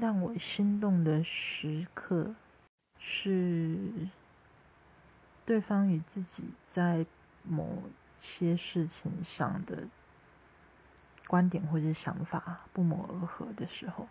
让我心动的时刻是对方与自己在某些事情上的观点或者想法不谋而合的时候。